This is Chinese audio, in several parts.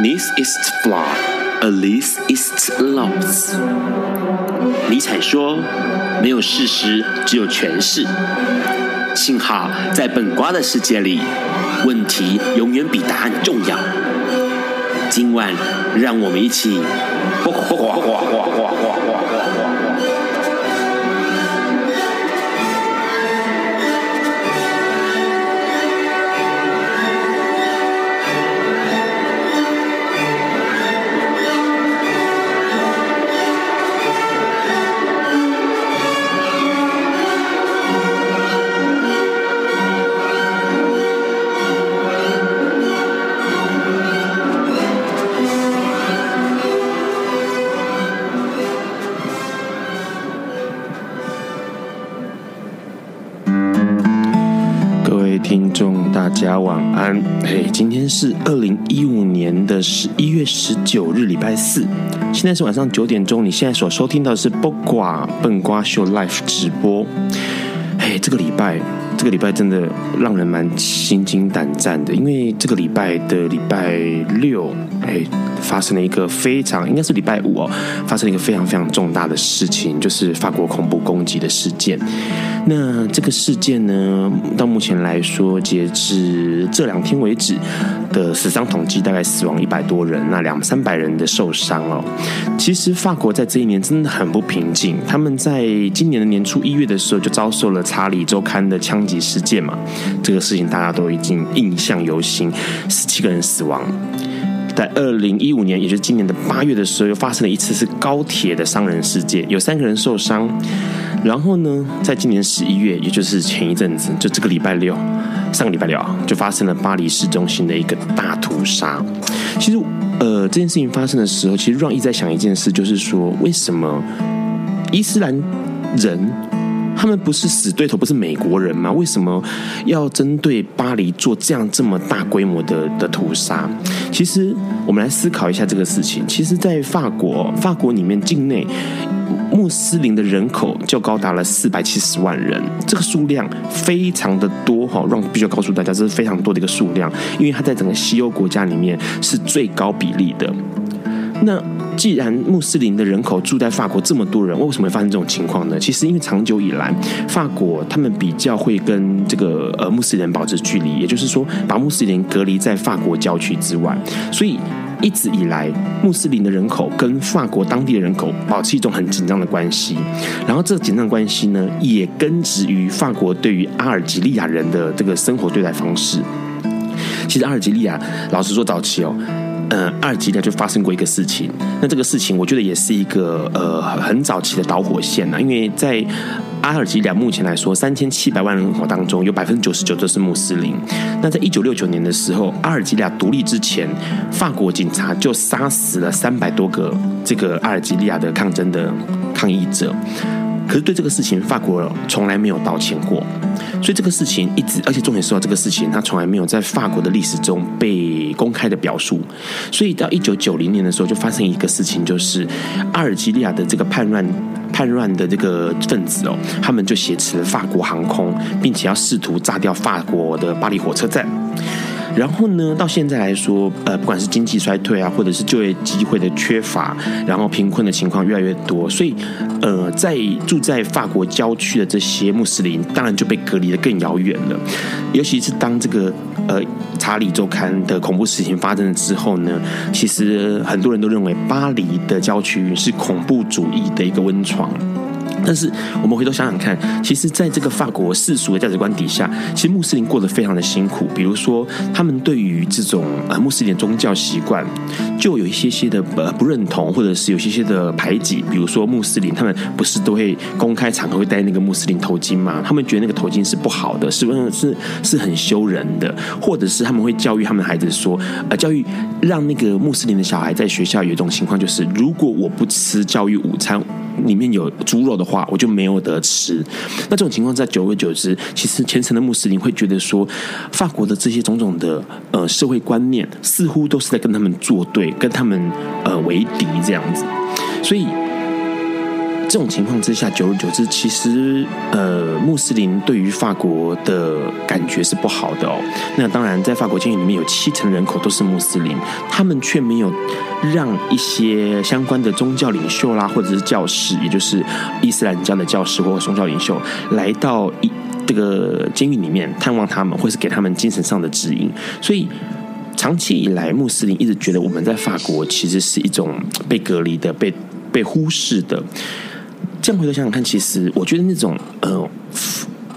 This is flawed, at least is lost。尼采说：“没有事实，只有诠释。”幸好在本瓜的世界里，问题永远比答案重要。今晚，让我们一起。是二零一五年的十一月十九日，礼拜四。现在是晚上九点钟。你现在所收听到的是卜卦笨瓜秀 Live 直播。嘿，这个礼拜，这个礼拜真的让人蛮心惊胆战的，因为这个礼拜的礼拜六，哎，发生了一个非常，应该是礼拜五哦，发生了一个非常非常重大的事情，就是法国恐怖攻击的事件。那这个事件呢，到目前来说，截至这两天为止的死伤统计大概死亡一百多人，那两三百人的受伤哦。其实法国在这一年真的很不平静，他们在今年的年初一月的时候就遭受了《查理周刊》的枪击事件嘛，这个事情大家都已经印象犹新，十七个人死亡。在二零一五年，也就是今年的八月的时候，又发生了一次是高铁的伤人事件，有三个人受伤。然后呢，在今年十一月，也就是前一阵子，就这个礼拜六，上个礼拜六啊，就发生了巴黎市中心的一个大屠杀。其实，呃，这件事情发生的时候，其实让一在想一件事，就是说，为什么伊斯兰人他们不是死对头，不是美国人吗？为什么要针对巴黎做这样这么大规模的的屠杀？其实，我们来思考一下这个事情。其实，在法国，法国里面境内。穆斯林的人口就高达了四百七十万人，这个数量非常的多哈，让必须要告诉大家，这是非常多的一个数量，因为它在整个西欧国家里面是最高比例的。那既然穆斯林的人口住在法国这么多人，为什么会发生这种情况呢？其实因为长久以来，法国他们比较会跟这个呃穆斯林保持距离，也就是说把穆斯林隔离在法国郊区之外，所以。一直以来，穆斯林的人口跟法国当地的人口保持一种很紧张的关系。然后，这个紧张关系呢，也根植于法国对于阿尔及利亚人的这个生活对待方式。其实，阿尔及利亚，老实说，早期哦，呃，阿尔及利亚就发生过一个事情。那这个事情，我觉得也是一个呃很早期的导火线呐，因为在。阿尔及利亚目前来说，三千七百万人口当中，有百分之九十九都是穆斯林。那在一九六九年的时候，阿尔及利亚独立之前，法国警察就杀死了三百多个这个阿尔及利亚的抗争的抗议者。可是对这个事情，法国从来没有道歉过。所以这个事情一直，而且重点说到这个事情，他从来没有在法国的历史中被公开的表述。所以到一九九零年的时候，就发生一个事情，就是阿尔及利亚的这个叛乱。叛乱的这个分子哦，他们就挟持了法国航空，并且要试图炸掉法国的巴黎火车站。然后呢，到现在来说，呃，不管是经济衰退啊，或者是就业机会的缺乏，然后贫困的情况越来越多，所以，呃，在住在法国郊区的这些穆斯林，当然就被隔离得更遥远了。尤其是当这个呃《查理周刊》的恐怖事情发生了之后呢，其实很多人都认为巴黎的郊区是恐怖主义的一个温床。但是我们回头想想看，其实在这个法国世俗的价值观底下，其实穆斯林过得非常的辛苦。比如说，他们对于这种呃穆斯林宗教习惯，就有一些些的呃不认同，或者是有些些的排挤。比如说，穆斯林他们不是都会公开场合会戴那个穆斯林头巾吗？他们觉得那个头巾是不好的，是不是是是很羞人的？或者是他们会教育他们的孩子说，呃，教育让那个穆斯林的小孩在学校有一种情况，就是如果我不吃教育午餐。里面有猪肉的话，我就没有得吃。那这种情况在久而久之，其实虔诚的穆斯林会觉得说，法国的这些种种的呃社会观念，似乎都是在跟他们作对，跟他们呃为敌这样子。所以这种情况之下，久而久之，其实呃，穆斯林对于法国的感觉是不好的哦。那当然，在法国监狱里面有七成人口都是穆斯林，他们却没有让一些相关的宗教领袖啦，或者是教士，也就是伊斯兰教的教士或者宗教领袖，来到一这个监狱里面探望他们，或是给他们精神上的指引。所以，长期以来，穆斯林一直觉得我们在法国其实是一种被隔离的、被被忽视的。这样回头想想看，其实我觉得那种呃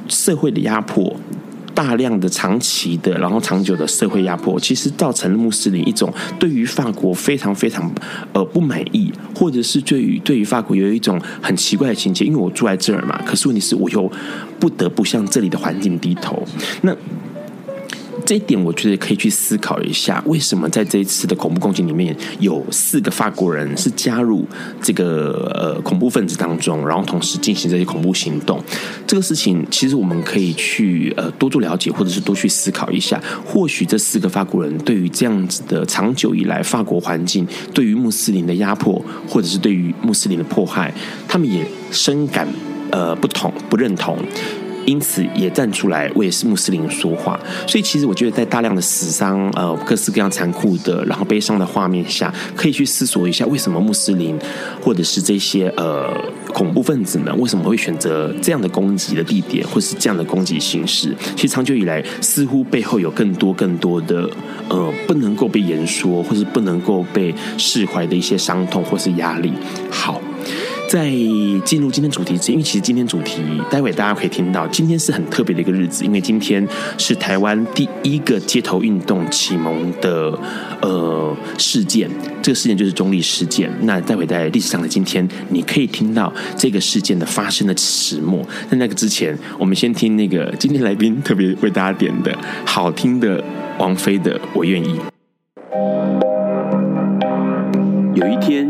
社会的压迫，大量的长期的，然后长久的社会压迫，其实造成了穆斯林一种对于法国非常非常呃不满意，或者是对于对于法国有一种很奇怪的情节。因为我住在这儿嘛，可是问题是我又不得不向这里的环境低头。那这一点我觉得可以去思考一下，为什么在这一次的恐怖攻击里面有四个法国人是加入这个呃恐怖分子当中，然后同时进行这些恐怖行动？这个事情其实我们可以去呃多做了解，或者是多去思考一下。或许这四个法国人对于这样子的长久以来法国环境对于穆斯林的压迫，或者是对于穆斯林的迫害，他们也深感呃不同不认同。因此也站出来为穆斯林说话，所以其实我觉得在大量的死伤、呃各式各样残酷的、然后悲伤的画面下，可以去思索一下，为什么穆斯林或者是这些呃恐怖分子们为什么会选择这样的攻击的地点，或是这样的攻击形式？其实长久以来，似乎背后有更多更多的呃不能够被言说，或是不能够被释怀的一些伤痛或是压力。好。在进入今天主题之前，因为其实今天主题待会大家可以听到，今天是很特别的一个日子，因为今天是台湾第一个街头运动启蒙的呃事件，这个事件就是中立事件。那待会在历史上的今天，你可以听到这个事件的发生的始末。在那个之前，我们先听那个今天来宾特别为大家点的好听的王菲的《我愿意》。有一天。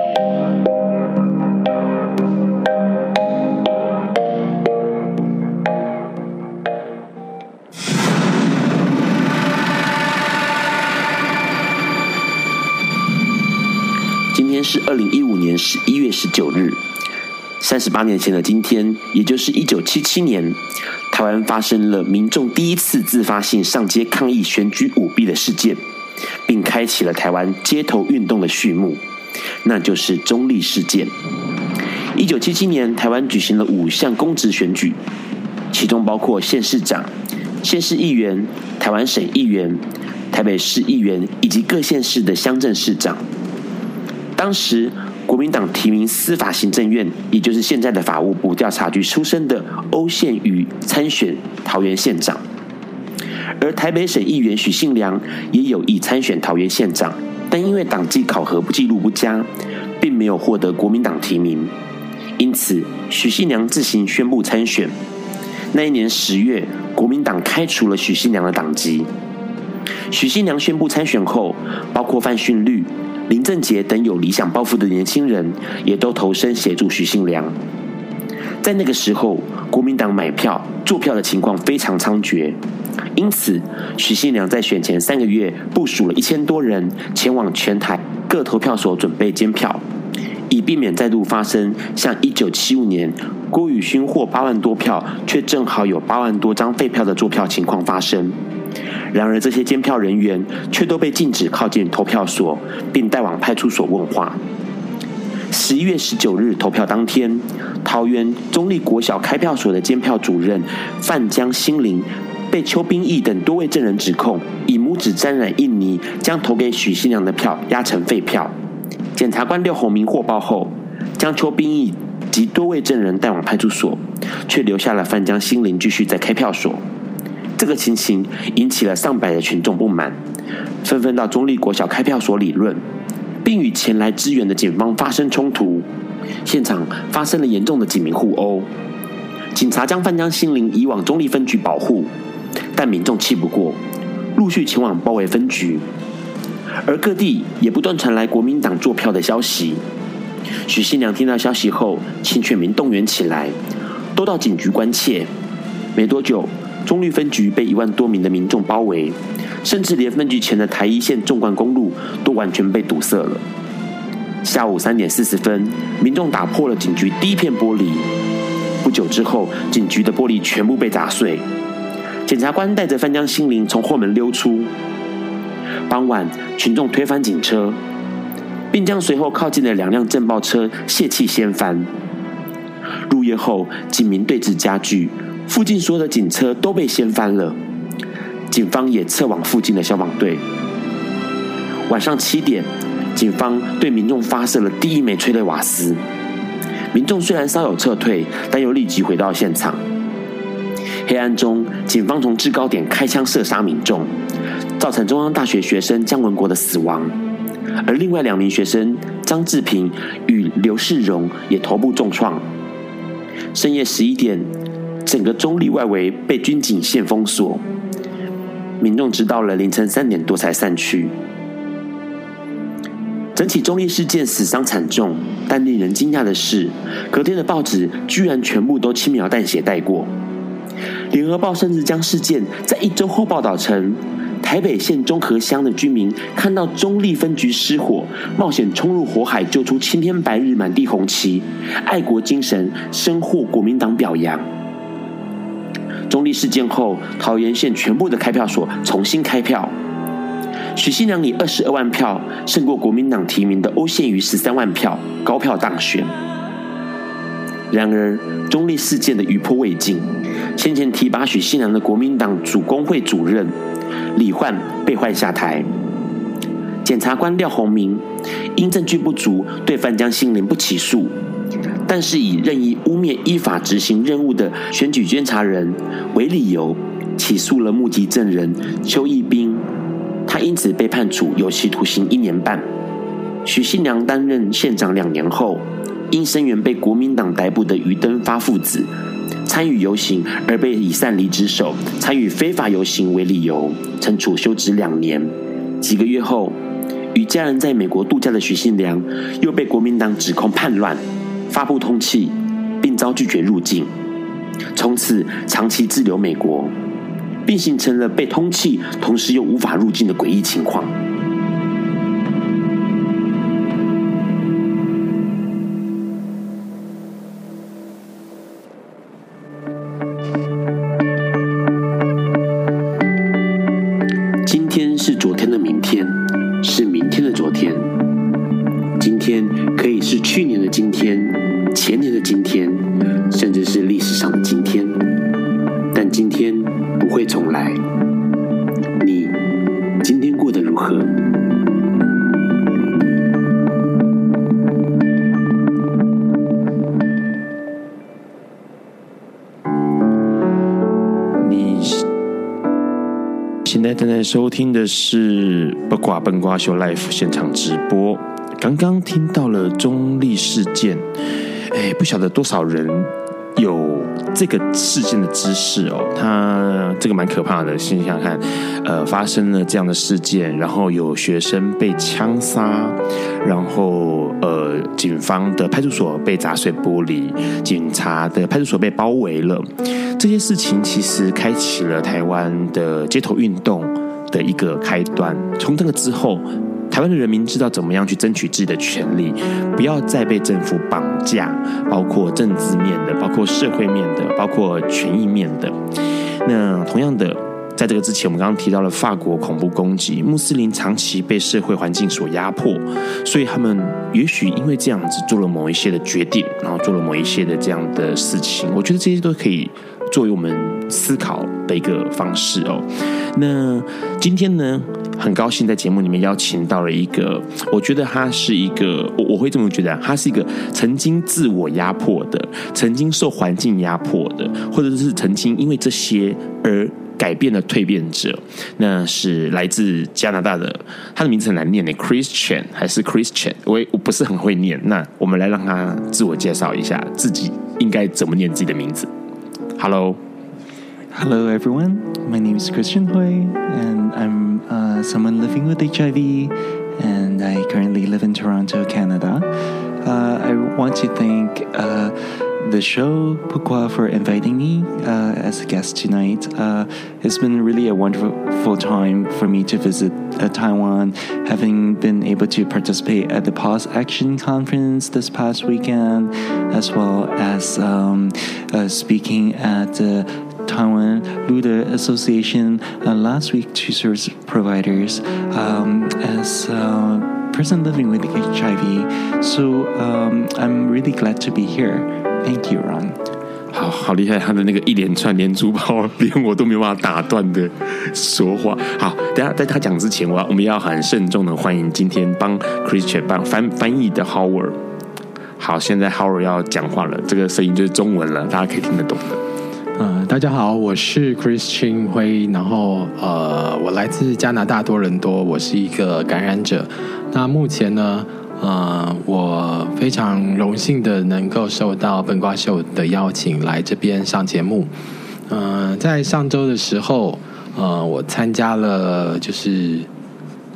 是二零一五年十一月十九日，三十八年前的今天，也就是一九七七年，台湾发生了民众第一次自发性上街抗议选举舞弊的事件，并开启了台湾街头运动的序幕，那就是中立事件。一九七七年，台湾举行了五项公职选举，其中包括县市长、县市议员、台湾省议员、台北市议员以及各县市的乡镇市长。当时，国民党提名司法行政院，也就是现在的法务部调查局出身的欧宪宇参选桃园县长，而台北省议员许信良也有意参选桃园县长，但因为党纪考核记录不佳，并没有获得国民党提名，因此许信良自行宣布参选。那一年十月，国民党开除了许信良的党籍。许信良宣布参选后，包括范巽绿。林正杰等有理想抱负的年轻人也都投身协助许信良。在那个时候，国民党买票、做票的情况非常猖獗，因此许信良在选前三个月部署了一千多人前往全台各投票所准备监票，以避免再度发生像一九七五年郭雨勋获八万多票，却正好有八万多张废票的做票情况发生。然而，这些监票人员却都被禁止靠近投票所，并带往派出所问话。十一月十九日投票当天，桃园中立国小开票所的监票主任范江心灵被邱斌义等多位证人指控以拇指沾染印泥，将投给许新娘的票压成废票。检察官廖鸿明获报后，将邱斌义及多位证人带往派出所，却留下了范江心灵继续在开票所。这个情形引起了上百的群众不满，纷纷到中立国小开票所理论，并与前来支援的警方发生冲突，现场发生了严重的警民互殴。警察将范江心灵移往中立分局保护，但民众气不过，陆续前往包围分局，而各地也不断传来国民党作票的消息。许新良听到消息后，请全民动员起来，都到警局关切。没多久，中坜分局被一万多名的民众包围，甚至连分局前的台一线纵贯公路都完全被堵塞了。下午三点四十分，民众打破了警局第一片玻璃。不久之后，警局的玻璃全部被砸碎。检察官带着范江心灵从后门溜出。傍晚，群众推翻警车，并将随后靠近的两辆镇暴车泄气掀翻。入夜后，警民对峙加剧，附近所有的警车都被掀翻了。警方也撤往附近的消防队。晚上七点，警方对民众发射了第一枚催泪瓦斯。民众虽然稍有撤退，但又立即回到现场。黑暗中，警方从制高点开枪射杀民众，造成中央大学学生姜文国的死亡，而另外两名学生张志平与刘世荣也头部重创。深夜十一点，整个中立外围被军警线封锁，民众直到了凌晨三点多才散去。整起中立事件死伤惨重，但令人惊讶的是，隔天的报纸居然全部都轻描淡写带过。联合报甚至将事件在一周后报道成：台北县中和乡的居民看到中立分局失火，冒险冲入火海救出青天白日满地红旗，爱国精神深获国民党表扬。中立事件后，桃园县全部的开票所重新开票，许信良以二十二万票胜过国民党提名的欧宪瑜十三万票，高票当选。然而，中立事件的余波未尽。先前提拔许信良的国民党主工会主任李焕被换下台，检察官廖鸿明因证据不足，对范江心凌不起诉，但是以任意污蔑依法执行任务的选举监察人为理由，起诉了目击证人邱义斌，他因此被判处有期徒刑一年半。许信良担任县长两年后，因声援被国民党逮捕的于登发父子。参与游行而被以擅离职守参与非法游行为理由，惩处休职两年。几个月后，与家人在美国度假的许信良又被国民党指控叛乱，发布通气，并遭拒绝入境，从此长期滞留美国，并形成了被通气同时又无法入境的诡异情况。的是《八卦笨瓜秀》Live 现场直播。刚刚听到了中立事件，哎，不晓得多少人有这个事件的知识哦。他这个蛮可怕的，想想看，呃，发生了这样的事件，然后有学生被枪杀，然后呃，警方的派出所被砸碎玻璃，警察的派出所被包围了。这些事情其实开启了台湾的街头运动的一个开端。从这个之后，台湾的人民知道怎么样去争取自己的权利，不要再被政府绑架，包括政治面的，包括社会面的，包括权益面的。那同样的。在这个之前，我们刚刚提到了法国恐怖攻击，穆斯林长期被社会环境所压迫，所以他们也许因为这样子做了某一些的决定，然后做了某一些的这样的事情。我觉得这些都可以作为我们思考的一个方式哦。那今天呢，很高兴在节目里面邀请到了一个，我觉得他是一个，我我会这么觉得，他是一个曾经自我压迫的，曾经受环境压迫的，或者是曾经因为这些而。改变的蜕变者，那是来自加拿大的，他的名字很难念的，Christian 还是 Christian？我我不是很会念。那我们来让他自我介绍一下，自己应该怎么念自己的名字。Hello。Hello, everyone. My name is Christian Hui, and I'm uh, someone living with HIV, and I currently live in Toronto, Canada. Uh, I want to thank uh, the show Pukwa for inviting me uh, as a guest tonight. Uh, it's been really a wonderful time for me to visit uh, Taiwan, having been able to participate at the Pause Action Conference this past weekend, as well as um, speaking at the Taiwan Luda Association uh, last week to service providers um, as a person living with HIV. So um, I'm really glad to be here. Thank you, Ron. 好好厉害，他的那个一连串连珠炮，连我都没有办法打断的说话。好，等下在他讲之前，我要我们要很慎重的欢迎今天帮 Christian 帮翻翻译的 Howard。好，现在 Howard 要讲话了，这个声音就是中文了，大家可以听得懂的。呃，大家好，我是 Christian 辉，然后呃，我来自加拿大多伦多，我是一个感染者。那目前呢，呃，我非常荣幸的能够受到笨瓜秀的邀请来这边上节目。嗯、呃，在上周的时候，呃，我参加了就是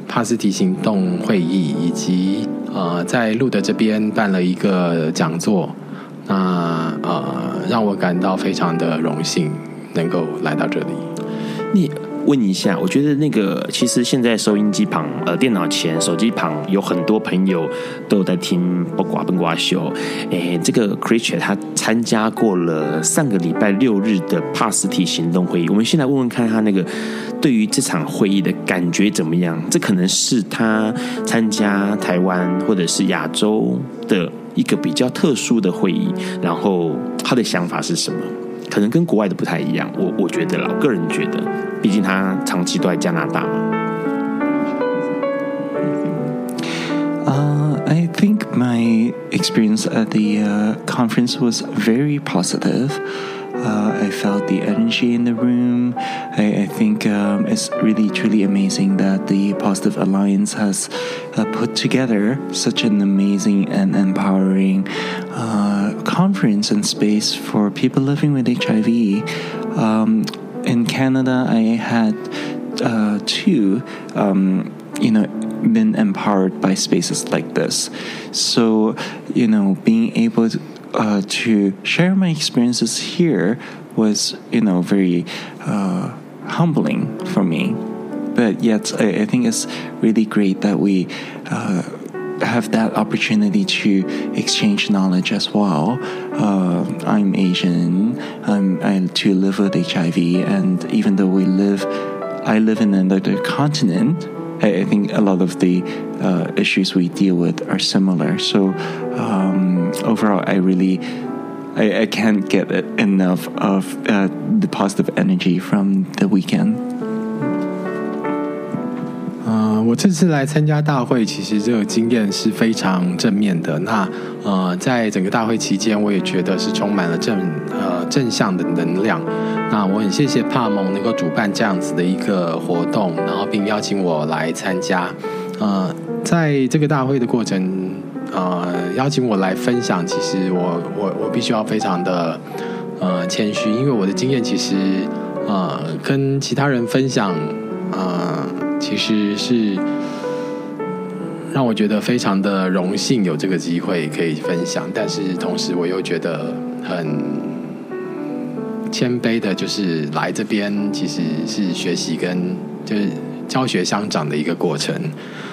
帕斯提行动会议，以及呃，在路德这边办了一个讲座。那呃，让我感到非常的荣幸，能够来到这里。你问一下，我觉得那个其实现在收音机旁、呃电脑前、手机旁有很多朋友都有在听《八卦笨瓜秀》。诶，这个 Christian 他参加过了上个礼拜六日的帕斯提行动会议。我们先来问问看他那个对于这场会议的感觉怎么样？这可能是他参加台湾或者是亚洲的。一个比较特殊的会议，然后他的想法是什么？可能跟国外的不太一样。我我觉得啦，我个人觉得，毕竟他长期都在加拿大嘛。I think my experience at the uh, conference was very positive. Uh, I felt the energy in the room. I, I think um, it's really, truly amazing that the Positive Alliance has uh, put together such an amazing and empowering uh, conference and space for people living with HIV. Um, in Canada, I had uh, two. Um, you know, been empowered by spaces like this. So, you know, being able to uh, to share my experiences here was, you know, very uh, humbling for me. But yet, I, I, think it's really great that we uh, have that opportunity to exchange knowledge as well. Uh, I'm Asian. I'm, I too live with HIV, and even though we live, I live in another continent. I, think a lot of the uh, issues we deal with are similar. So. Um, overall, I really I, I can't get enough of uh, the positive energy from the weekend. 我这次来参加大会，其实这个经验是非常正面的。那呃，在整个大会期间，我也觉得是充满了正呃正向的能量。那我很谢谢帕蒙能够主办这样子的一个活动，然后并邀请我来参加。呃，在这个大会的过程。呃，邀请我来分享，其实我我我必须要非常的呃谦虚，因为我的经验其实呃跟其他人分享，呃其实是让我觉得非常的荣幸有这个机会可以分享，但是同时我又觉得很谦卑的，就是来这边其实是学习跟就是教学相长的一个过程。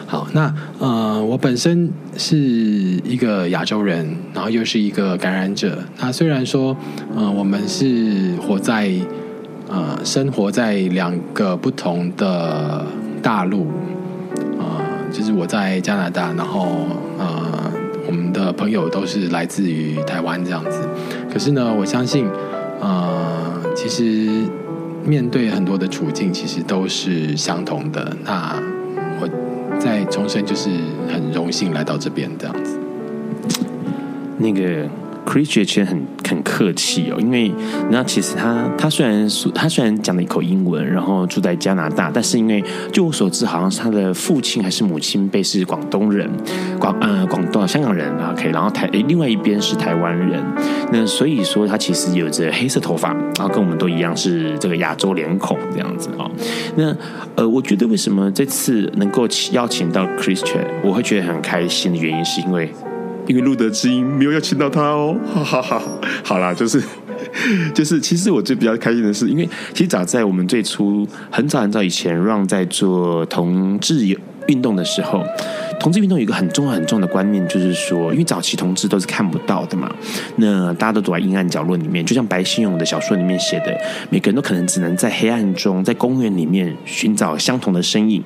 好，那呃，我本身是一个亚洲人，然后又是一个感染者。那虽然说，呃，我们是活在呃，生活在两个不同的大陆，呃，就是我在加拿大，然后呃，我们的朋友都是来自于台湾这样子。可是呢，我相信，呃，其实面对很多的处境，其实都是相同的。那我再重生，就是很荣幸来到这边这样子。那个 Christian 其实很很客气哦，因为那其实他他虽然他虽然讲了一口英文，然后住在加拿大，但是因为就我所知，好像是他的父亲还是母亲辈是广东人，广呃广东香港人啊，OK，然后台另外一边是台湾人，那所以说他其实有着黑色头发，然后跟我们都一样是这个亚洲脸孔这样子哦。那呃，我觉得为什么这次能够邀请到 Christian，我会觉得很开心的原因是因为。因为路德之音没有邀请到他哦，哈哈哈。好啦，就是 就是，其实我最比较开心的是，因为其实早在我们最初很早很早以前，Ron 在做同志运动的时候，同志运动有一个很重要很重要的观念，就是说，因为早期同志都是看不到的嘛，那大家都躲在阴暗角落里面，就像白先勇的小说里面写的，每个人都可能只能在黑暗中，在公园里面寻找相同的身影。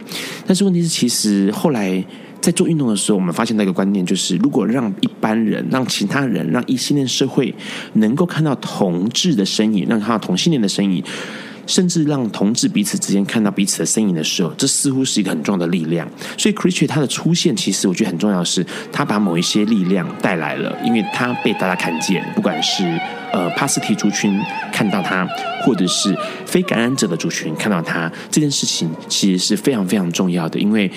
但是问题是，其实后来。在做运动的时候，我们发现那个观念就是，如果让一般人、让其他人、让异性恋社会能够看到同志的身影，让他同性恋的身影，甚至让同志彼此之间看到彼此的身影的时候，这似乎是一个很重要的力量。所以，Christian 他的出现，其实我觉得很重要的是，他把某一些力量带来了，因为他被大家看见，不管是呃帕斯提族群看到他，或者是非感染者的族群看到他，这件事情其实是非常非常重要的，因为。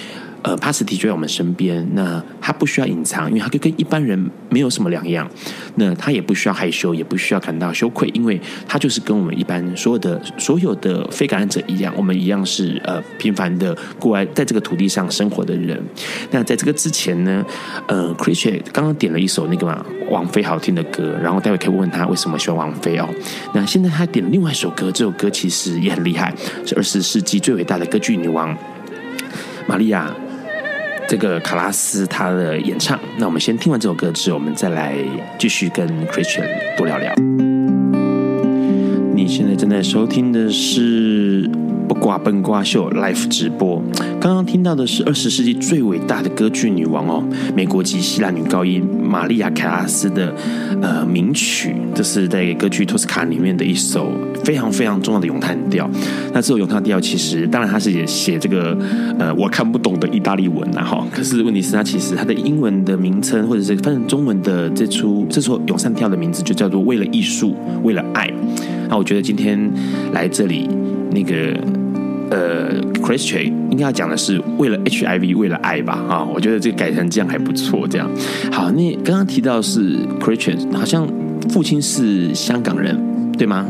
呃，帕斯提就在我们身边，那他不需要隐藏，因为他跟跟一般人没有什么两样。那他也不需要害羞，也不需要感到羞愧，因为他就是跟我们一般所有的所有的非感染者一样，我们一样是呃平凡的过来在这个土地上生活的人。那在这个之前呢，呃，Christian 刚刚点了一首那个嘛王菲好听的歌，然后待会可以问问他为什么喜欢王菲哦。那现在他点了另外一首歌，这首歌其实也很厉害，是二十世纪最伟大的歌剧女王玛利亚。这个卡拉斯他的演唱，那我们先听完这首歌之后，我们再来继续跟 Christian 多聊聊。你现在正在收听的是。不挂笨瓜秀 Live 直播，刚刚听到的是二十世纪最伟大的歌剧女王哦，美国籍希腊女高音玛丽亚·凯拉斯的呃名曲，这是在歌剧《托斯卡》里面的一首非常非常重要的咏叹调。那这首咏叹调其实，当然它是也写这个呃我看不懂的意大利文呐哈，可是问题是它其实它的英文的名称或者是翻成中文的这出这首咏叹调的名字就叫做《为了艺术，为了爱》。那我觉得今天来这里那个。呃，Christian 应该要讲的是为了 HIV，为了爱吧？啊，我觉得这个改成这样还不错。这样好，那刚刚提到是 Christian，好像父亲是香港人，对吗？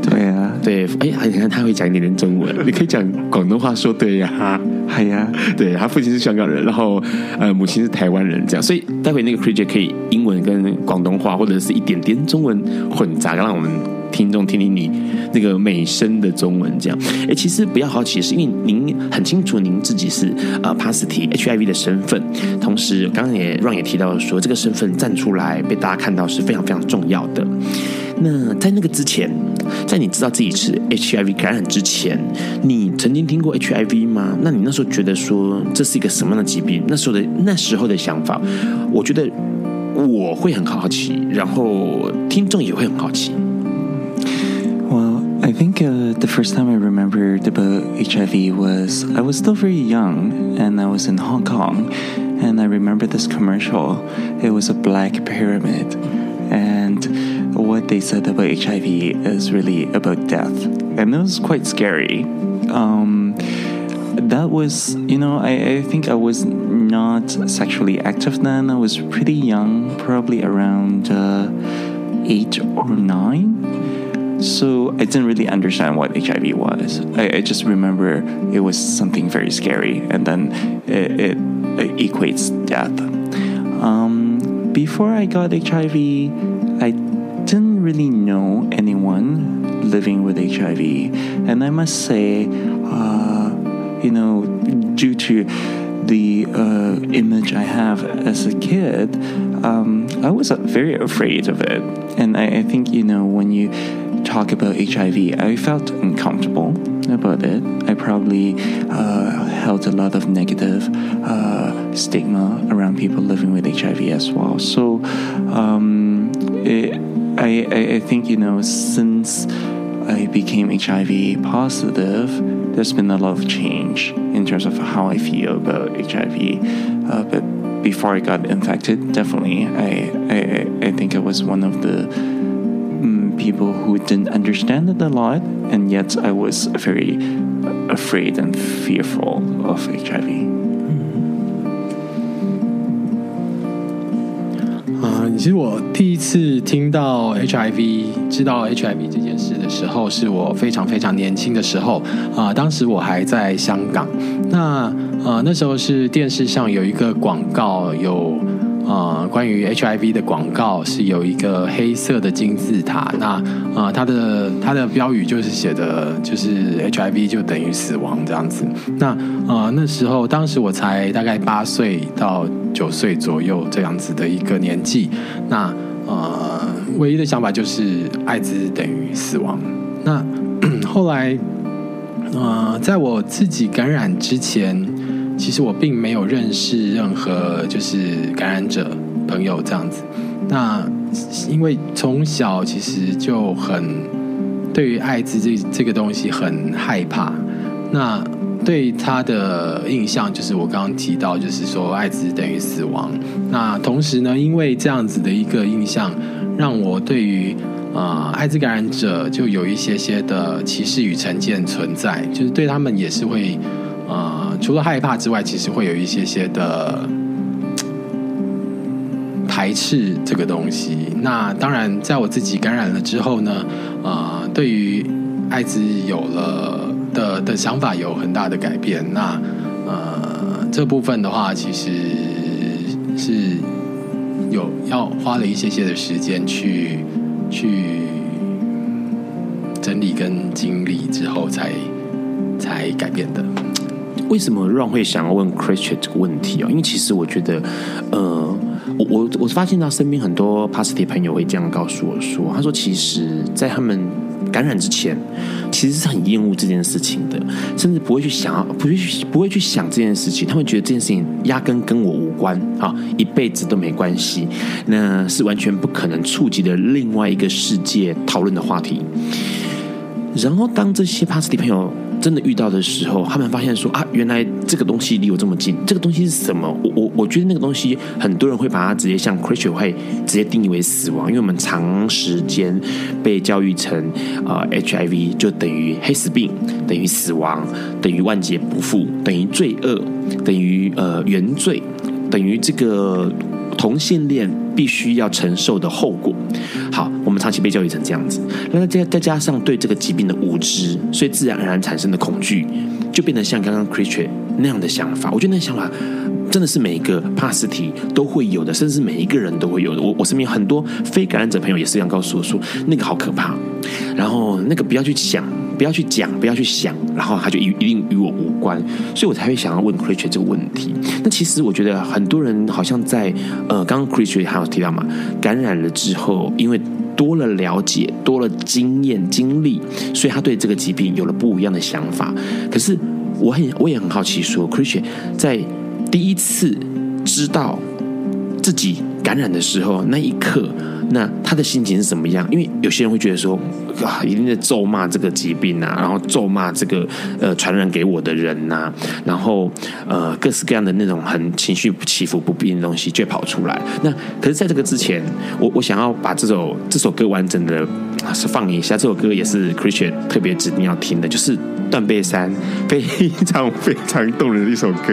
对啊，对，哎，你看他会讲一点点中文，你可以讲广东话说对呀、啊，系呀，对，他父亲是香港人，然后呃，母亲是台湾人，这样，所以待会那个 Christian 可以英文跟广东话或者是一点点中文混杂，让我们。听众听听你那个美声的中文，这样，哎，其实不要好奇，是因为您很清楚您自己是呃 p a s t y HIV 的身份，同时刚刚也 Ron 也提到说，这个身份站出来被大家看到是非常非常重要的。那在那个之前，在你知道自己是 HIV 感染之前，你曾经听过 HIV 吗？那你那时候觉得说这是一个什么样的疾病？那时候的那时候的想法，我觉得我会很好奇，然后听众也会很好奇。I think uh, the first time I remembered about HIV was I was still very young and I was in Hong Kong and I remember this commercial. It was a black pyramid and what they said about HIV is really about death. And it was quite scary. Um, that was, you know, I, I think I was not sexually active then. I was pretty young, probably around uh, eight or nine so I didn't really understand what HIV was. I, I just remember it was something very scary, and then it, it, it equates death. Um, before I got HIV, I didn't really know anyone living with HIV, and I must say, uh, you know, due to the uh, image I have as a kid, um, I was very afraid of it. And I, I think, you know, when you talk about HIV, I felt uncomfortable about it. I probably uh, held a lot of negative uh, stigma around people living with HIV as well. So um, it, I, I think, you know, since I became HIV positive, there's been a lot of change in terms of how I feel about HIV. Uh, but before I got infected, definitely, I, I, I think I was one of the people who didn't understand it a lot, and yet I was very afraid and fearful of HIV. 啊、呃，其实我第一次听到 HIV，知道 HIV 这件事的时候，是我非常非常年轻的时候啊、呃，当时我还在香港。那呃，那时候是电视上有一个广告，有 呃关于 HIV 的广告，是有一个黑色的金字塔。那呃，它的它的标语就是写的，就是 HIV 就等于死亡这样子。那呃，那时候当时我才大概八岁到。九岁左右这样子的一个年纪，那呃，唯一的想法就是艾滋等于死亡。那 后来，呃，在我自己感染之前，其实我并没有认识任何就是感染者朋友这样子。那因为从小其实就很对于艾滋这这个东西很害怕。那对他的印象就是我刚刚提到，就是说艾滋等于死亡。那同时呢，因为这样子的一个印象，让我对于啊、艾滋感染者就有一些些的歧视与成见存在，就是对他们也是会、呃，除了害怕之外，其实会有一些些的排斥这个东西。那当然，在我自己感染了之后呢，啊、对于艾滋有了。的的想法有很大的改变，那呃这部分的话，其实是有要花了一些些的时间去去整理跟经历之后才才改变的。为什么 Ron 会想要问 Christian 这个问题哦？因为其实我觉得，呃，我我我发现到身边很多 Positive 朋友会这样告诉我说，他说其实，在他们感染之前，其实是很厌恶这件事情的，甚至不会去想，不会去不会去想这件事情。他们觉得这件事情压根跟我无关啊，一辈子都没关系，那是完全不可能触及的另外一个世界讨论的话题。然后，当这些 Positive 朋友真的遇到的时候，他们发现说啊，原来这个东西离我这么近。这个东西是什么？我我我觉得那个东西，很多人会把它直接像 Christian 会直接定义为死亡，因为我们长时间被教育成啊、呃、HIV 就等于黑死病，等于死亡，等于万劫不复，等于罪恶，等于呃原罪，等于这个同性恋必须要承受的后果。好，我们长期被教育成这样子，那再再加上对这个疾病的无知，所以自然而然产生的恐惧，就变得像刚刚 creature 那样的想法。我觉得那想法真的是每一个 Positive 都会有的，甚至每一个人都会有的。我我身边很多非感染者朋友也是这样告诉我说，那个好可怕，然后那个不要去想，不要去讲，不要去想，然后他就一一定与我无关，所以我才会想要问 Christian 这个问题。那其实我觉得很多人好像在呃，刚刚 Christian 还有提到嘛，感染了之后，因为多了了解，多了经验经历，所以他对这个疾病有了不一样的想法。可是我很我也很好奇说，Christian 在第一次知道自己感染的时候，那一刻。那他的心情是怎么样？因为有些人会觉得说，啊，一定在咒骂这个疾病啊，然后咒骂这个呃传染给我的人呐、啊，然后呃各式各样的那种很情绪起伏不定的东西就跑出来。那可是在这个之前，我我想要把这首这首歌完整的是放一下。这首歌也是 Christian 特别指定要听的，就是断背山非常非常动人的一首歌。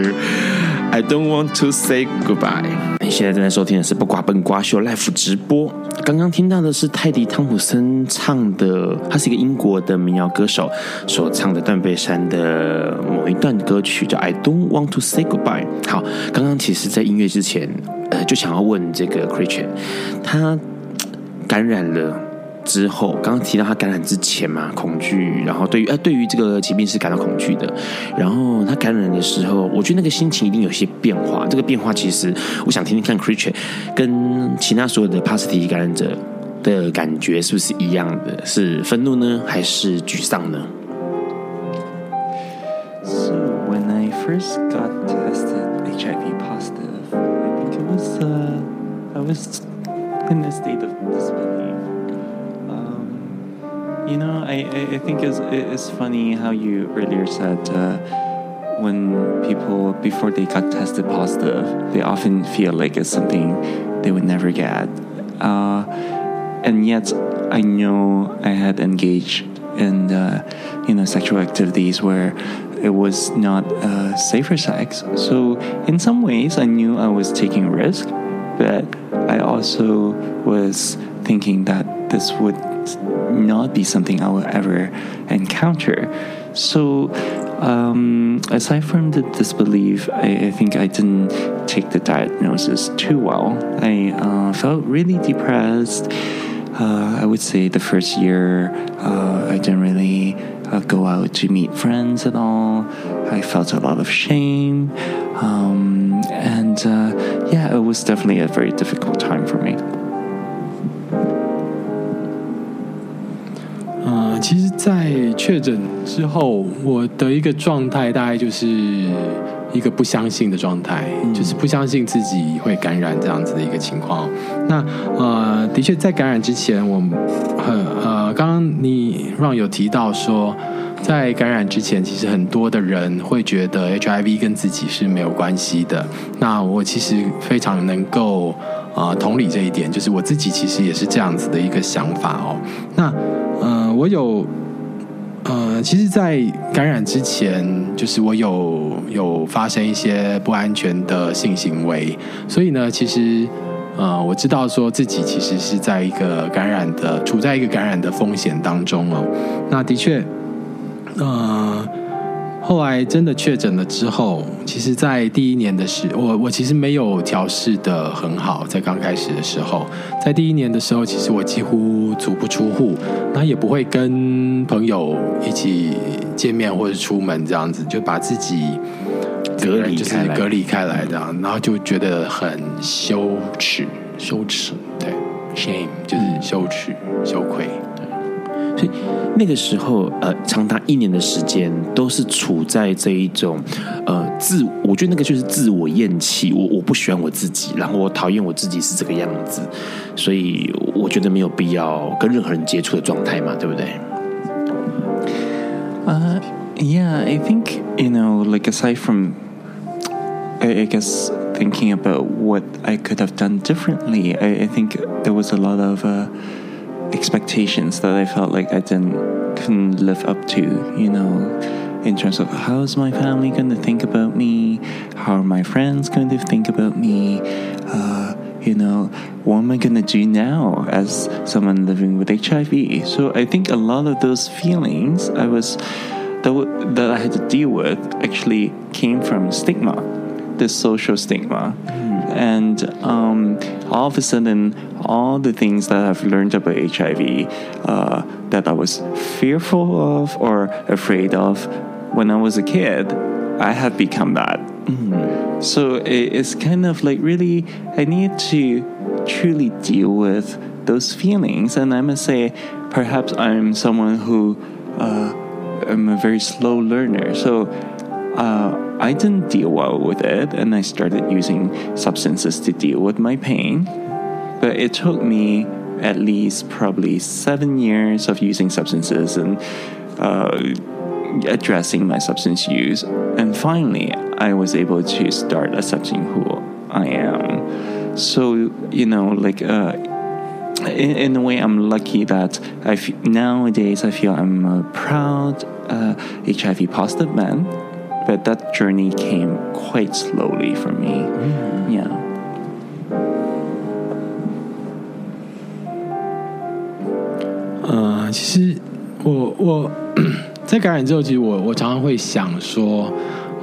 I don't want to say goodbye。你现在正在收听的是《不瓜笨瓜秀》Live 直播。刚刚听到的是泰迪汤普森唱的，他是一个英国的民谣歌手所唱的断背山的某一段歌曲，叫《I don't want to say goodbye》。好，刚刚其实，在音乐之前，呃，就想要问这个 Christian，他感染了。之后，刚刚提到他感染之前嘛，恐惧，然后对于呃对于这个疾病是感到恐惧的，然后他感染的时候，我觉得那个心情一定有些变化。这个变化其实，我想听听看 Creature 跟其他所有的 Positive 感染者的感觉是不是一样的？是愤怒呢，还是沮丧呢？So when I first got tested HIV positive, I think it was uh, I was in a state of disbelief. You know, I, I think it's, it's funny how you earlier said uh, when people, before they got tested positive, they often feel like it's something they would never get. Uh, and yet, I know I had engaged in, uh, you know, sexual activities where it was not uh, safer sex. So, in some ways, I knew I was taking risk, but I also was thinking that this would not be something I will ever encounter. So, um, aside from the disbelief, I, I, think I didn't take the diagnosis too well. I uh, felt really depressed. Uh, I would say the first year, uh, I didn't really uh, go out to meet friends at all. I felt a lot of shame. Um, and uh, yeah, it was definitely a very difficult time for me. 呃，其实，在确诊之后，我的一个状态大概就是一个不相信的状态，嗯、就是不相信自己会感染这样子的一个情况。那呃，的确在感染之前，我很呃，刚刚你 Ron 有提到说，在感染之前，其实很多的人会觉得 HIV 跟自己是没有关系的。那我其实非常能够啊、呃、同理这一点，就是我自己其实也是这样子的一个想法哦。那嗯，我有，嗯，其实，在感染之前，就是我有有发生一些不安全的性行为，所以呢，其实，呃，我知道说自己其实是在一个感染的，处在一个感染的风险当中哦。那的确，呃。后来真的确诊了之后，其实，在第一年的时，我我其实没有调试的很好，在刚开始的时候，在第一年的时候，其实我几乎足不出户，那也不会跟朋友一起见面或者出门这样子，就把自己隔离，就是隔离开来这样，然后就觉得很羞耻，羞耻，对，shame。就是羞耻、那个时候，呃，长达一年的时间都是处在这一种，呃，自，我觉得那个就是自我厌弃，我我不喜欢我自己，然后我讨厌我自己是这个样子，所以我觉得没有必要跟任何人接触的状态嘛，对不对？呃、uh,，Yeah, I think you know, like aside from, I, I guess thinking about what I could have done differently, I, I think there was a lot of, uh. Expectations that I felt like I didn't couldn't live up to, you know, in terms of how's my family going to think about me, how are my friends going to think about me, uh, you know, what am I going to do now as someone living with HIV? So I think a lot of those feelings I was that, that I had to deal with actually came from stigma, the social stigma. Mm and um, all of a sudden, all the things that I've learned about HIV uh, that I was fearful of or afraid of when I was a kid, I have become that. Mm-hmm. So it's kind of like really, I need to truly deal with those feelings. And I must say, perhaps I'm someone who uh, I'm a very slow learner. So uh, I didn't deal well with it, and I started using substances to deal with my pain. But it took me at least probably seven years of using substances and uh, addressing my substance use. And finally, I was able to start accepting who I am. So, you know, like, uh, in, in, a way, I'm lucky that I f- nowadays I feel I'm a proud uh, HIV positive man but that journey came quite slowly for me. Mm. Yeah. 呃，其实我我 在感染之后，其实我我常常会想说，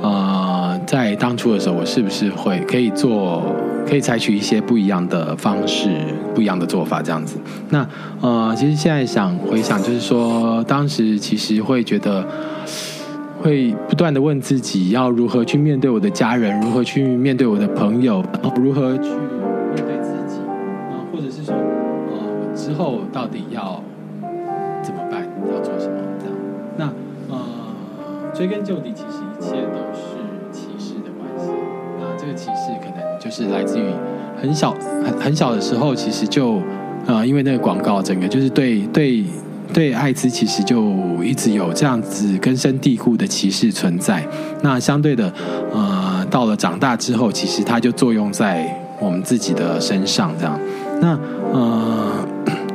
呃，在当初的时候，我是不是会可以做，可以采取一些不一样的方式，不一样的做法，这样子。那呃，其实现在想回想，就是说，当时其实会觉得。会不断的问自己要如何去面对我的家人，如何去面对我的朋友，然后如何去面对自己，啊，或者是说，呃，之后到底要怎么办，要做什么？这样，那呃，追根究底，其实一切都是歧视的关系。那这个歧视可能就是来自于很小很很小的时候，其实就呃，因为那个广告，整个就是对对。对艾滋其实就一直有这样子根深蒂固的歧视存在。那相对的，呃，到了长大之后，其实它就作用在我们自己的身上，这样。那呃，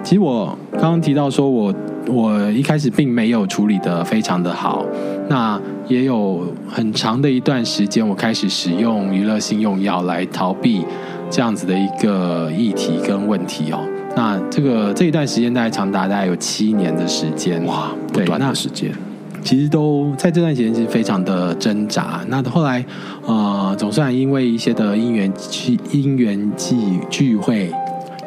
其实我刚刚提到说我。我一开始并没有处理得非常的好，那也有很长的一段时间，我开始使用娱乐性用药来逃避这样子的一个议题跟问题哦。那这个这一段时间大概长达大概有七年的时间，哇，不短的时间。其实都在这段时间其实非常的挣扎。那后来呃，总算因为一些的因缘聚因缘际聚会，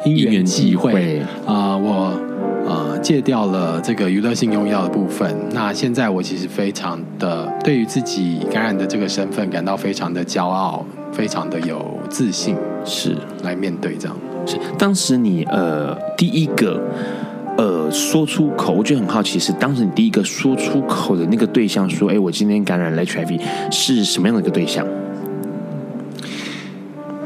因缘际会啊、呃，我。呃，戒掉了这个娱乐性用药的部分。那现在我其实非常的对于自己感染的这个身份感到非常的骄傲，非常的有自信，是来面对这样。是当时你呃第一个呃说出口，我觉得很好奇，是当时你第一个说出口的那个对象说，哎，我今天感染了 HIV，是什么样的一个对象？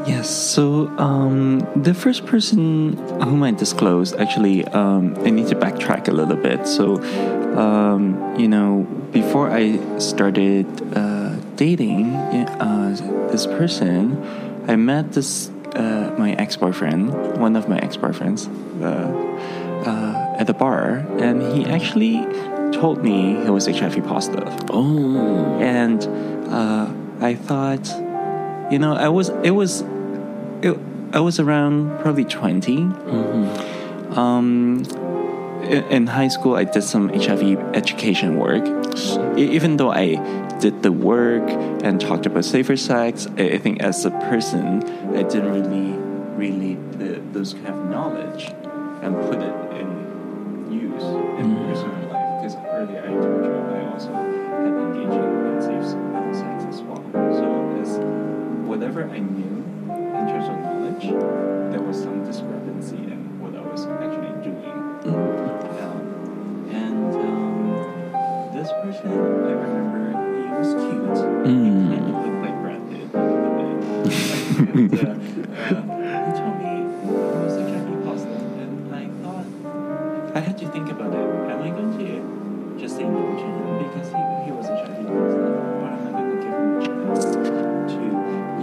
Yes, so um, the first person whom I disclosed, actually, um, I need to backtrack a little bit. So, um, you know, before I started uh, dating uh, this person, I met this uh, my ex boyfriend, one of my ex boyfriends, uh, uh, at the bar, and he actually told me he was HIV positive. Oh, and uh, I thought, you know, I was it was it, I was around probably 20. Mm-hmm. Um, in, high school, I did some HIV education work. Even though I did the work and talked about safer sex, I, think as a person, I didn't really, really the, those kind of knowledge and put it in use in mm-hmm. personal life. Because earlier I told you I also had engaged in safe sex as well. So, as whatever I knew in terms of knowledge, there was some discrepancy in what I was actually doing. This person, I remember, he was cute. Mm. He kind of looked like Brad Pitt. and, uh, he told me he was positive, and I thought I had to think about it. Am I going to just say no to him because he, he was a HIV positive, or am I going to give him a chance to,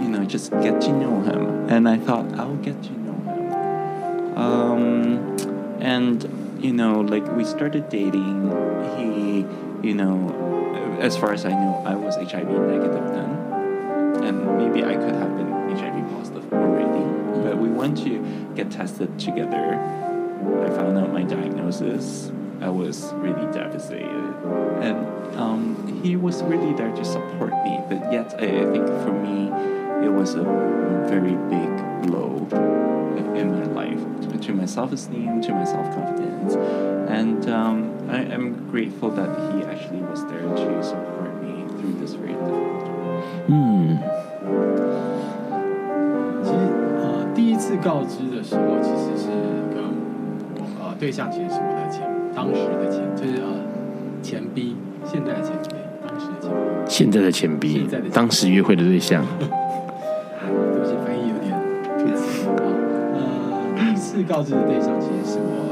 you know, just get to know him? and I thought I'll get to know him. Um, and you know, like we started dating. He, you know, as far as I know, I was HIV negative then, and maybe I could have been HIV positive already. But we went to get tested together. I found out my diagnosis. I was really devastated, and um, he was really there to support me. But yet, I, I think for me it was a very big blow in my life to my self-esteem, to my self-confidence, and um, I am grateful that he actually was there to support me through this very difficult time. 嗯。其实呃第一次告知的时候其实是跟我呃对象，其实是我的前当时的前，就是呃前 B。现在的前 B，当时的前 B。现在的前 B，当时约会的对象。对不起，翻译有点。呃，第一次告知的对象其实是我。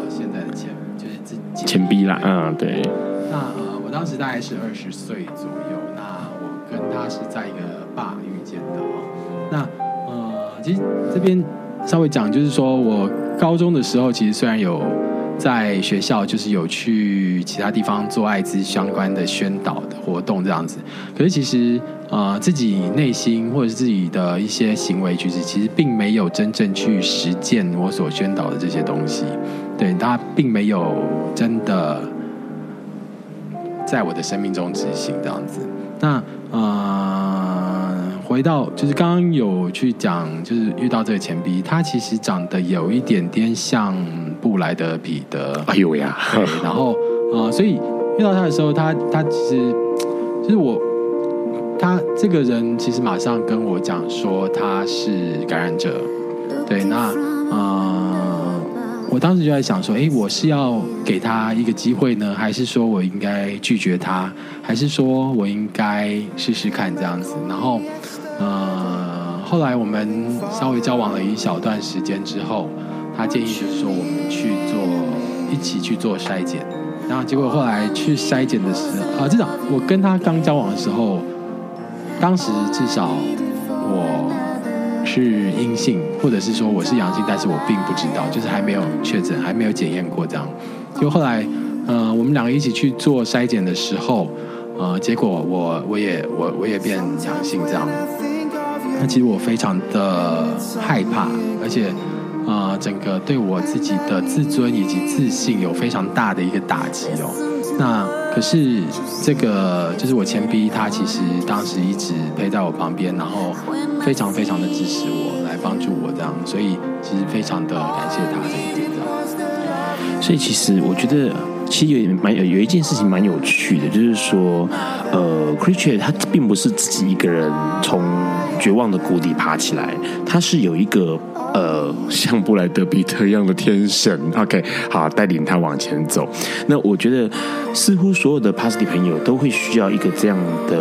前 B 啦，嗯，对。那呃，我当时大概是二十岁左右，那我跟他是在一个 bar 遇见的哦。那呃，其实这边稍微讲，就是说我高中的时候，其实虽然有在学校，就是有去其他地方做艾滋相关的宣导的活动这样子，可是其实。呃，自己内心或者是自己的一些行为举止，其实并没有真正去实践我所宣导的这些东西。对，他并没有真的在我的生命中执行这样子。那呃，回到就是刚刚有去讲，就是遇到这个钱币他其实长得有一点点像布莱德彼得。哎呦呀！对，然后呃，所以遇到他的时候，他他其实就是我。他这个人其实马上跟我讲说他是感染者，对，那呃，我当时就在想说，哎，我是要给他一个机会呢，还是说我应该拒绝他，还是说我应该试试看这样子？然后呃，后来我们稍微交往了一小段时间之后，他建议就是说我们去做一起去做筛检，然后结果后来去筛检的时候，啊，至少我跟他刚交往的时候，当时至少我是阴性，或者是说我是阳性，但是我并不知道，就是还没有确诊，还没有检验过这样。就后来，呃，我们两个一起去做筛检的时候，呃，结果我我也我我也变阳性这样。那其实我非常的害怕，而且。呃，整个对我自己的自尊以及自信有非常大的一个打击哦。那可是这个就是我前 B，他其实当时一直陪在我旁边，然后非常非常的支持我，来帮助我这样，所以其实非常的感谢他这一点这样。所以其实我觉得，其实有蛮有有一件事情蛮有趣的，就是说，呃，Creature 他并不是自己一个人从绝望的谷底爬起来，他是有一个。呃，像布莱德彼特一样的天神，OK，好，带领他往前走。那我觉得，似乎所有的 Pasty 朋友都会需要一个这样的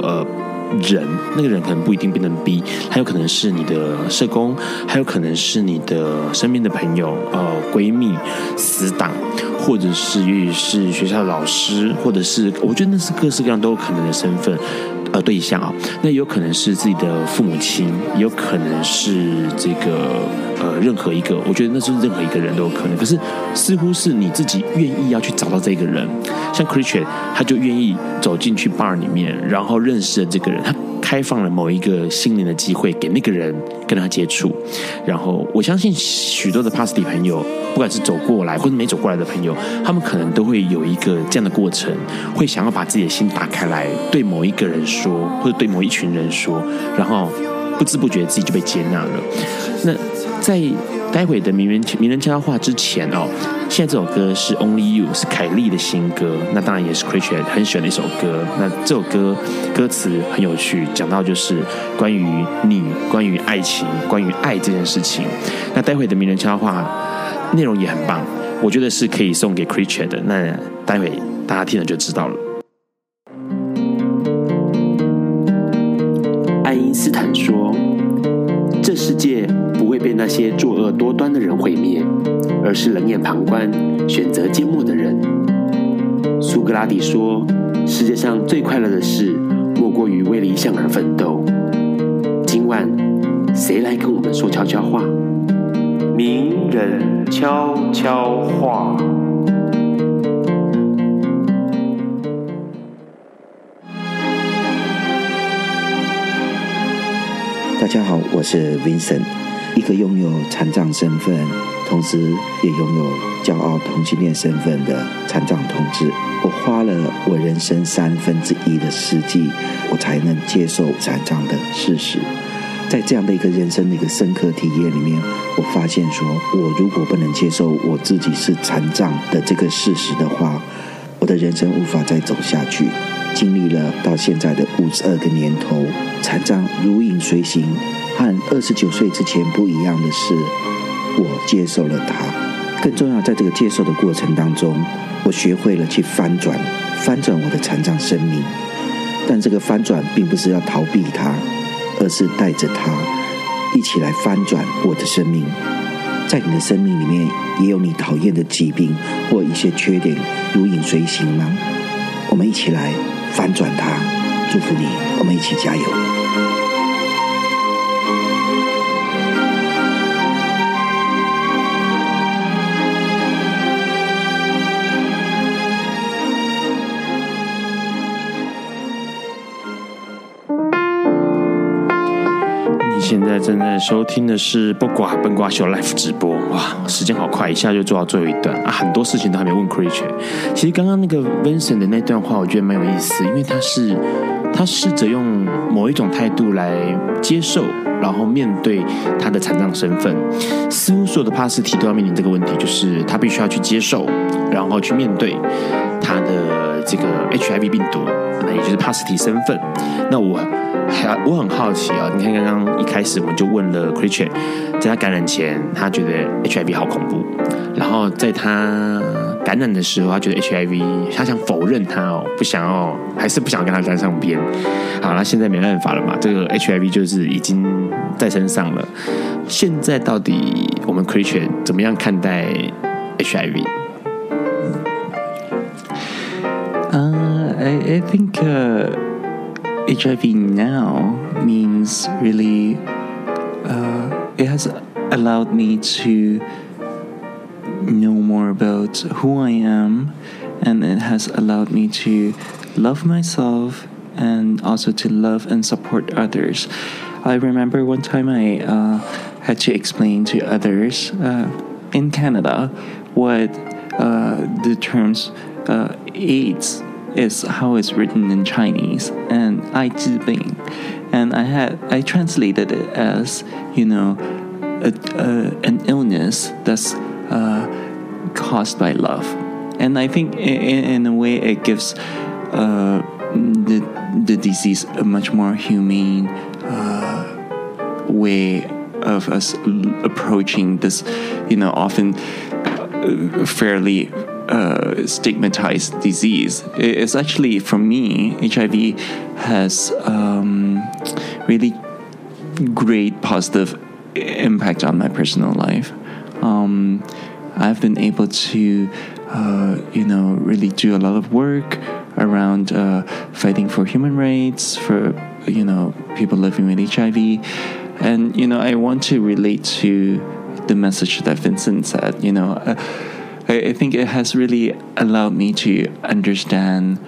呃人，那个人可能不一定变成 B，还有可能是你的社工，还有可能是你的身边的朋友，呃，闺蜜、死党，或者是也许是学校的老师，或者是我觉得那是各式各样都有可能的身份。呃，对象啊，那有可能是自己的父母亲，也有可能是这个呃任何一个，我觉得那是任何一个人都有可能。可是似乎是你自己愿意要去找到这个人，像 Creature 他就愿意走进去 bar 里面，然后认识了这个人，他开放了某一个心灵的机会给那个人跟他接触，然后我相信许多的 Pasty 朋友。不管是走过来或者没走过来的朋友，他们可能都会有一个这样的过程，会想要把自己的心打开来，对某一个人说，或者对某一群人说，然后不知不觉自己就被接纳了。那在待会的名人名人悄悄话之前哦，现在这首歌是 Only You，是凯莉的新歌，那当然也是 Creature 很喜欢的一首歌。那这首歌歌词很有趣，讲到就是关于你、关于爱情、关于爱这件事情。那待会的名人悄悄话。内容也很棒，我觉得是可以送给 Creature 的。那待会大家听了就知道了。爱因斯坦说：“这世界不被那些作恶多端的人毁灭，而是冷眼旁观、选择缄默的人。”苏格拉底说：“世界上最快乐的事，莫过于为理想而奋斗。”今晚谁来跟我们说悄悄话？名人悄悄话。大家好，我是 Vincent，一个拥有残障身份，同时也拥有骄傲同性恋身份的残障同志。我花了我人生三分之一的世纪，我才能接受残障的事实。在这样的一个人生的一个深刻体验里面，我发现说，我如果不能接受我自己是残障的这个事实的话，我的人生无法再走下去。经历了到现在的五十二个年头，残障如影随形，和二十九岁之前不一样的是，我接受了它。更重要，在这个接受的过程当中，我学会了去翻转，翻转我的残障生命。但这个翻转并不是要逃避它。而是带着它一起来翻转我的生命，在你的生命里面也有你讨厌的疾病或一些缺点如影随形吗？我们一起来翻转它，祝福你，我们一起加油。现在正在收听的是《不寡笨瓜秀》Live 直播，哇，时间好快，一下就做到最后一段啊！很多事情都还没问 Creature。其实刚刚那个 Vincent 的那段话，我觉得蛮有意思，因为他是他试着用某一种态度来接受，然后面对他的残障身份。似乎所有的帕斯提都要面临这个问题，就是他必须要去接受，然后去面对他的这个 HIV 病毒，那也就是帕斯提身份。那我。我很好奇啊！你看，刚刚一开始我们就问了 Creature，在他感染前，他觉得 HIV 好恐怖；然后在他感染的时候，他觉得 HIV，他想否认他哦，不想要，还是不想跟他沾上边。好，那现在没办法了嘛，这个 HIV 就是已经在身上了。现在到底我们 Creature 怎么样看待 HIV？I, I think HIV now means really, uh, it has allowed me to know more about who I am, and it has allowed me to love myself and also to love and support others. I remember one time I uh, had to explain to others uh, in Canada what uh, the terms uh, AIDS is how it's written in Chinese, and Ai Zhi Bing, and I had I translated it as you know a, a, an illness that's uh, caused by love, and I think in, in a way it gives uh, the the disease a much more humane uh, way of us approaching this, you know, often uh, fairly uh, stigmatized disease. It's actually, for me, HIV has um, really great positive impact on my personal life. Um, I've been able to, uh, you know, really do a lot of work around uh, fighting for human rights, for, you know, people living with HIV. And, you know, I want to relate to the message that Vincent said, you know. Uh, I, think it has really allowed me to understand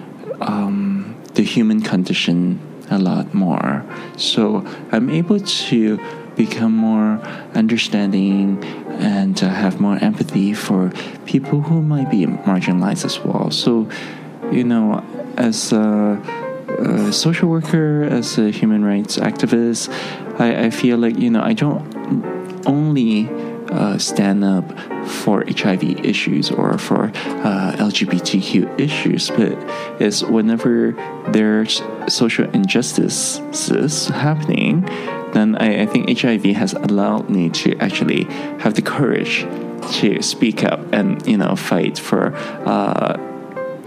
um, the human condition a lot more. So I'm able to become more understanding and uh, have more empathy for people who might be marginalized as well. So, you know, as a, a social worker, as a human rights activist, I, I feel like, you know, I don't only uh, stand up for HIV issues or for uh, LGBTQ issues, but it's whenever there's social injustices happening, then I, I think HIV has allowed me to actually have the courage to speak up and you know fight for. Uh,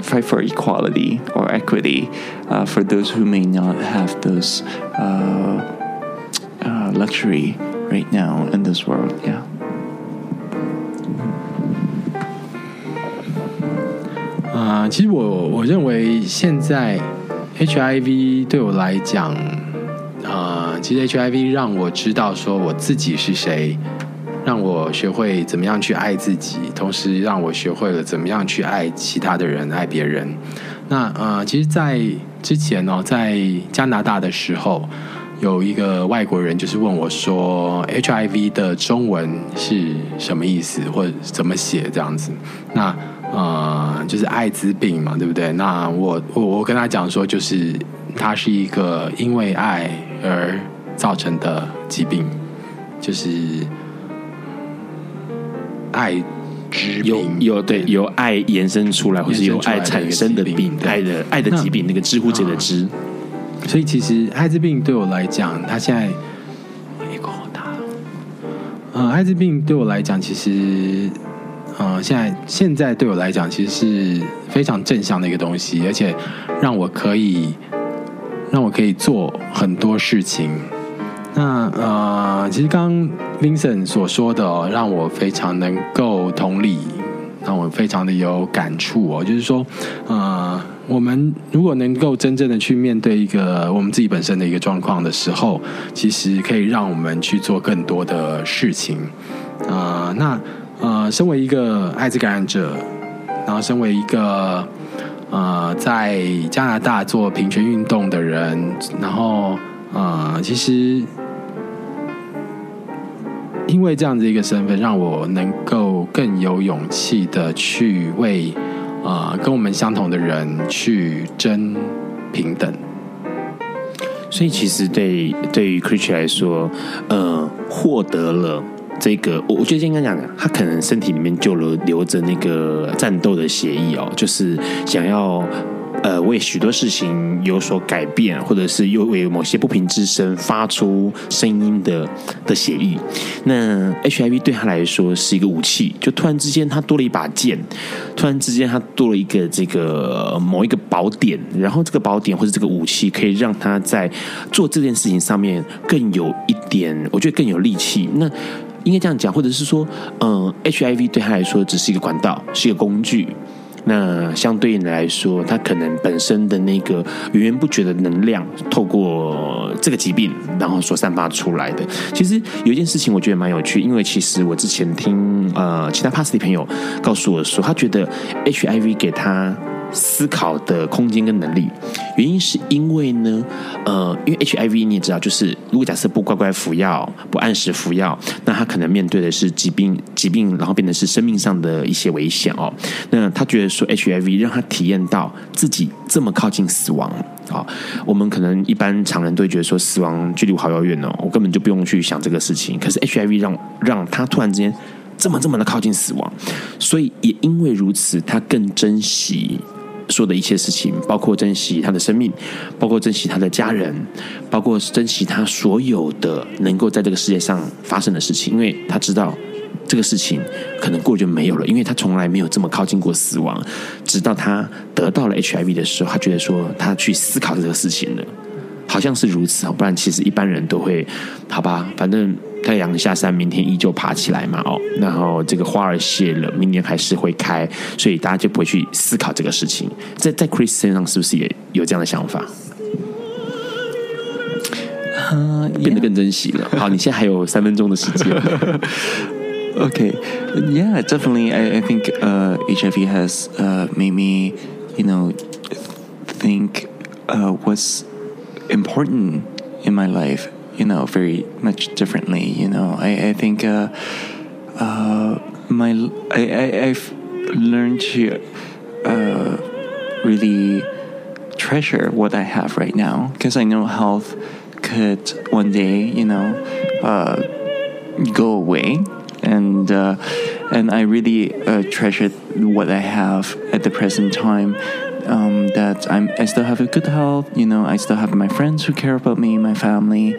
fight for equality or equity uh, for those who may not have those uh, uh, luxury right now in this world. Yeah. 啊、其实我我认为现在 HIV 对我来讲，啊、其实 HIV 让我知道说我自己是谁，让我学会怎么样去爱自己，同时让我学会了怎么样去爱其他的人，爱别人。那呃，其实，在之前呢、哦，在加拿大的时候，有一个外国人就是问我说，HIV 的中文是什么意思，或者怎么写这样子。那呃，就是艾滋病嘛，对不对？那我我我跟他讲说，就是它是一个因为爱而造成的疾病，就是爱之病，有有对由爱延伸出来，或是由爱产生的病，爱的爱的疾病，那个知乎者的知。所以其实艾滋病对我来讲，它现在美国好大了。呃，艾滋病对我来讲，其实。嗯、呃，现在现在对我来讲，其实是非常正向的一个东西，而且让我可以让我可以做很多事情。那呃，其实刚刚 Vincent 所说的，让我非常能够同理，让我非常的有感触哦。就是说，呃，我们如果能够真正的去面对一个我们自己本身的一个状况的时候，其实可以让我们去做更多的事情。啊、呃，那。呃，身为一个艾滋感染者，然后身为一个呃在加拿大做平权运动的人，然后呃，其实因为这样子一个身份，让我能够更有勇气的去为呃跟我们相同的人去争平等。所以，其实对对于 Critchley 来说，呃，获得了。这个我我觉得应该讲，他可能身体里面就留留着那个战斗的协议哦，就是想要呃为许多事情有所改变，或者是又为某些不平之声发出声音的的协议。那 HIV 对他来说是一个武器，就突然之间他多了一把剑，突然之间他多了一个这个某一个宝典，然后这个宝典或者这个武器可以让他在做这件事情上面更有一点，我觉得更有力气。那应该这样讲，或者是说，嗯，HIV 对他来说只是一个管道，是一个工具。那相对应来说，他可能本身的那个源源不绝的能量，透过这个疾病，然后所散发出来的。其实有一件事情，我觉得蛮有趣，因为其实我之前听呃其他 Past 的朋友告诉我说，他觉得 HIV 给他。思考的空间跟能力，原因是因为呢，呃，因为 HIV 你也知道，就是如果假设不乖乖服药，不按时服药，那他可能面对的是疾病，疾病然后变成是生命上的一些危险哦。那他觉得说 HIV 让他体验到自己这么靠近死亡啊、我们可能一般常人都会觉得说死亡距离我好遥远哦，我根本就不用去想这个事情。可是 HIV 让让他突然之间这么这么的靠近死亡，所以也因为如此，他更珍惜。说的一切事情，包括珍惜他的生命，包括珍惜他的家人，包括珍惜他所有的能够在这个世界上发生的事情，因为他知道这个事情可能过就没有了，因为他从来没有这么靠近过死亡，直到他得到了 HIV 的时候，他觉得说他去思考这个事情了，好像是如此啊，不然其实一般人都会，好吧，反正。太阳下山，明天依旧爬起来嘛，哦，然后这个花儿谢了，明年还是会开，所以大家就不会去思考这个事情。在在 Chris 身上是不是也有这样的想法？呃，变得更珍惜了。好，你现在还有三分钟的时间。Okay, yeah, definitely. I I think uh HIV has uh made me, you know, think uh what's important in my life. You know, very much differently. You know, I, I think uh, uh, my I, I I've learned to uh, really treasure what I have right now. Because I know health could one day, you know, uh, go away, and uh, and I really uh, treasure what I have at the present time um, that I'm, I still have a good health. You know, I still have my friends who care about me, my family,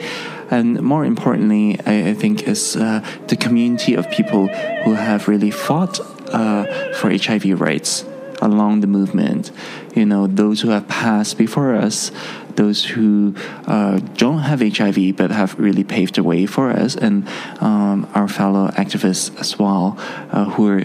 and more importantly, I, I think is uh, the community of people who have really fought uh, for HIV rights along the movement. You know, those who have passed before us, those who uh, don't have HIV but have really paved the way for us, and um, our fellow activists as well, uh, who are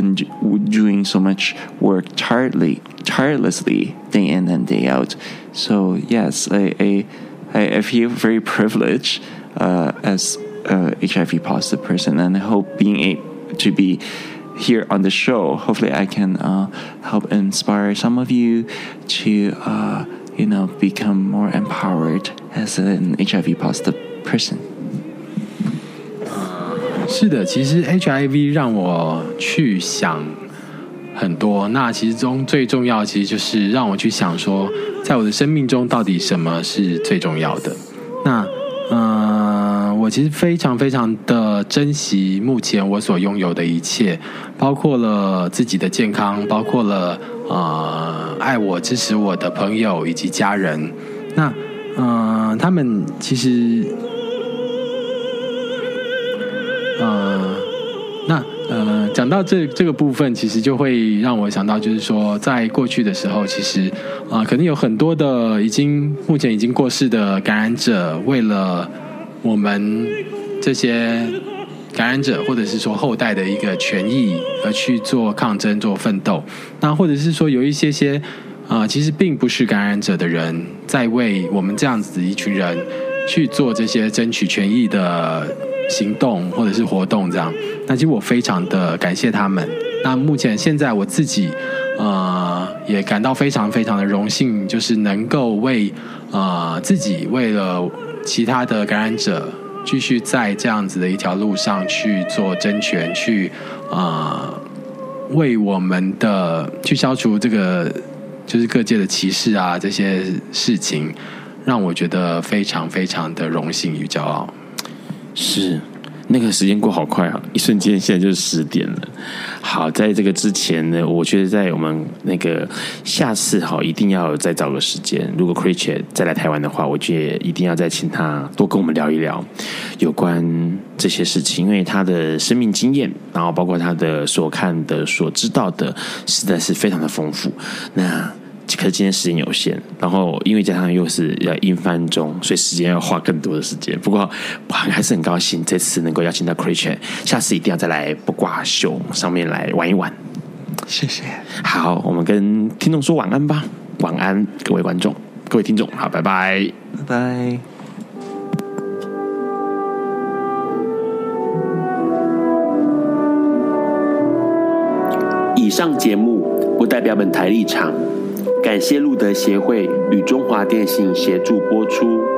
been doing so much work tirelessly, tirelessly day in and day out. So yes, I I, I feel very privileged uh, as a HIV positive person, and I hope being able to be here on the show, hopefully I can uh, help inspire some of you to uh, you know become more empowered as an HIV positive person. 是的，其实 HIV 让我去想很多。那其中最重要，其实就是让我去想说，在我的生命中到底什么是最重要的。那嗯、我其实非常非常的珍惜目前我所拥有的一切，包括了自己的健康，包括了呃爱我、支持我的朋友以及家人。那嗯、他们其实。呃，那呃，讲到这这个部分，其实就会让我想到，就是说，在过去的时候，其实啊、呃，可能有很多的已经目前已经过世的感染者，为了我们这些感染者或者是说后代的一个权益而去做抗争、做奋斗。那或者是说，有一些些啊、其实并不是感染者的人，在为我们这样子一群人去做这些争取权益的。行动或者是活动这样，那其实我非常的感谢他们。那目前现在我自己，呃，也感到非常非常的荣幸，就是能够为呃自己为了其他的感染者，继续在这样子的一条路上去做争权，去呃为我们的去消除这个就是各界的歧视啊这些事情，让我觉得非常非常的荣幸与骄傲。是，那个时间过好快啊！一瞬间，现在就是十点了。好，在这个之前呢，我觉得在我们那个下次好，一定要再找个时间。如果 Creature 再来台湾的话，我觉得一定要再请他多跟我们聊一聊有关这些事情，因为他的生命经验，然后包括他的所看的、所知道的，实在是非常的丰富。那。可是今天时间有限然后因为加上又是要一分中所以时间要花更多的时间。不过还是很高兴这次能够邀请到 christian 下次一定要再来不挂秀上面来玩一玩。谢谢。好我们跟听众说晚安吧晚安各位观众各位听众好拜拜。拜拜。以上节目不代表本台立场感谢路德协会与中华电信协助播出。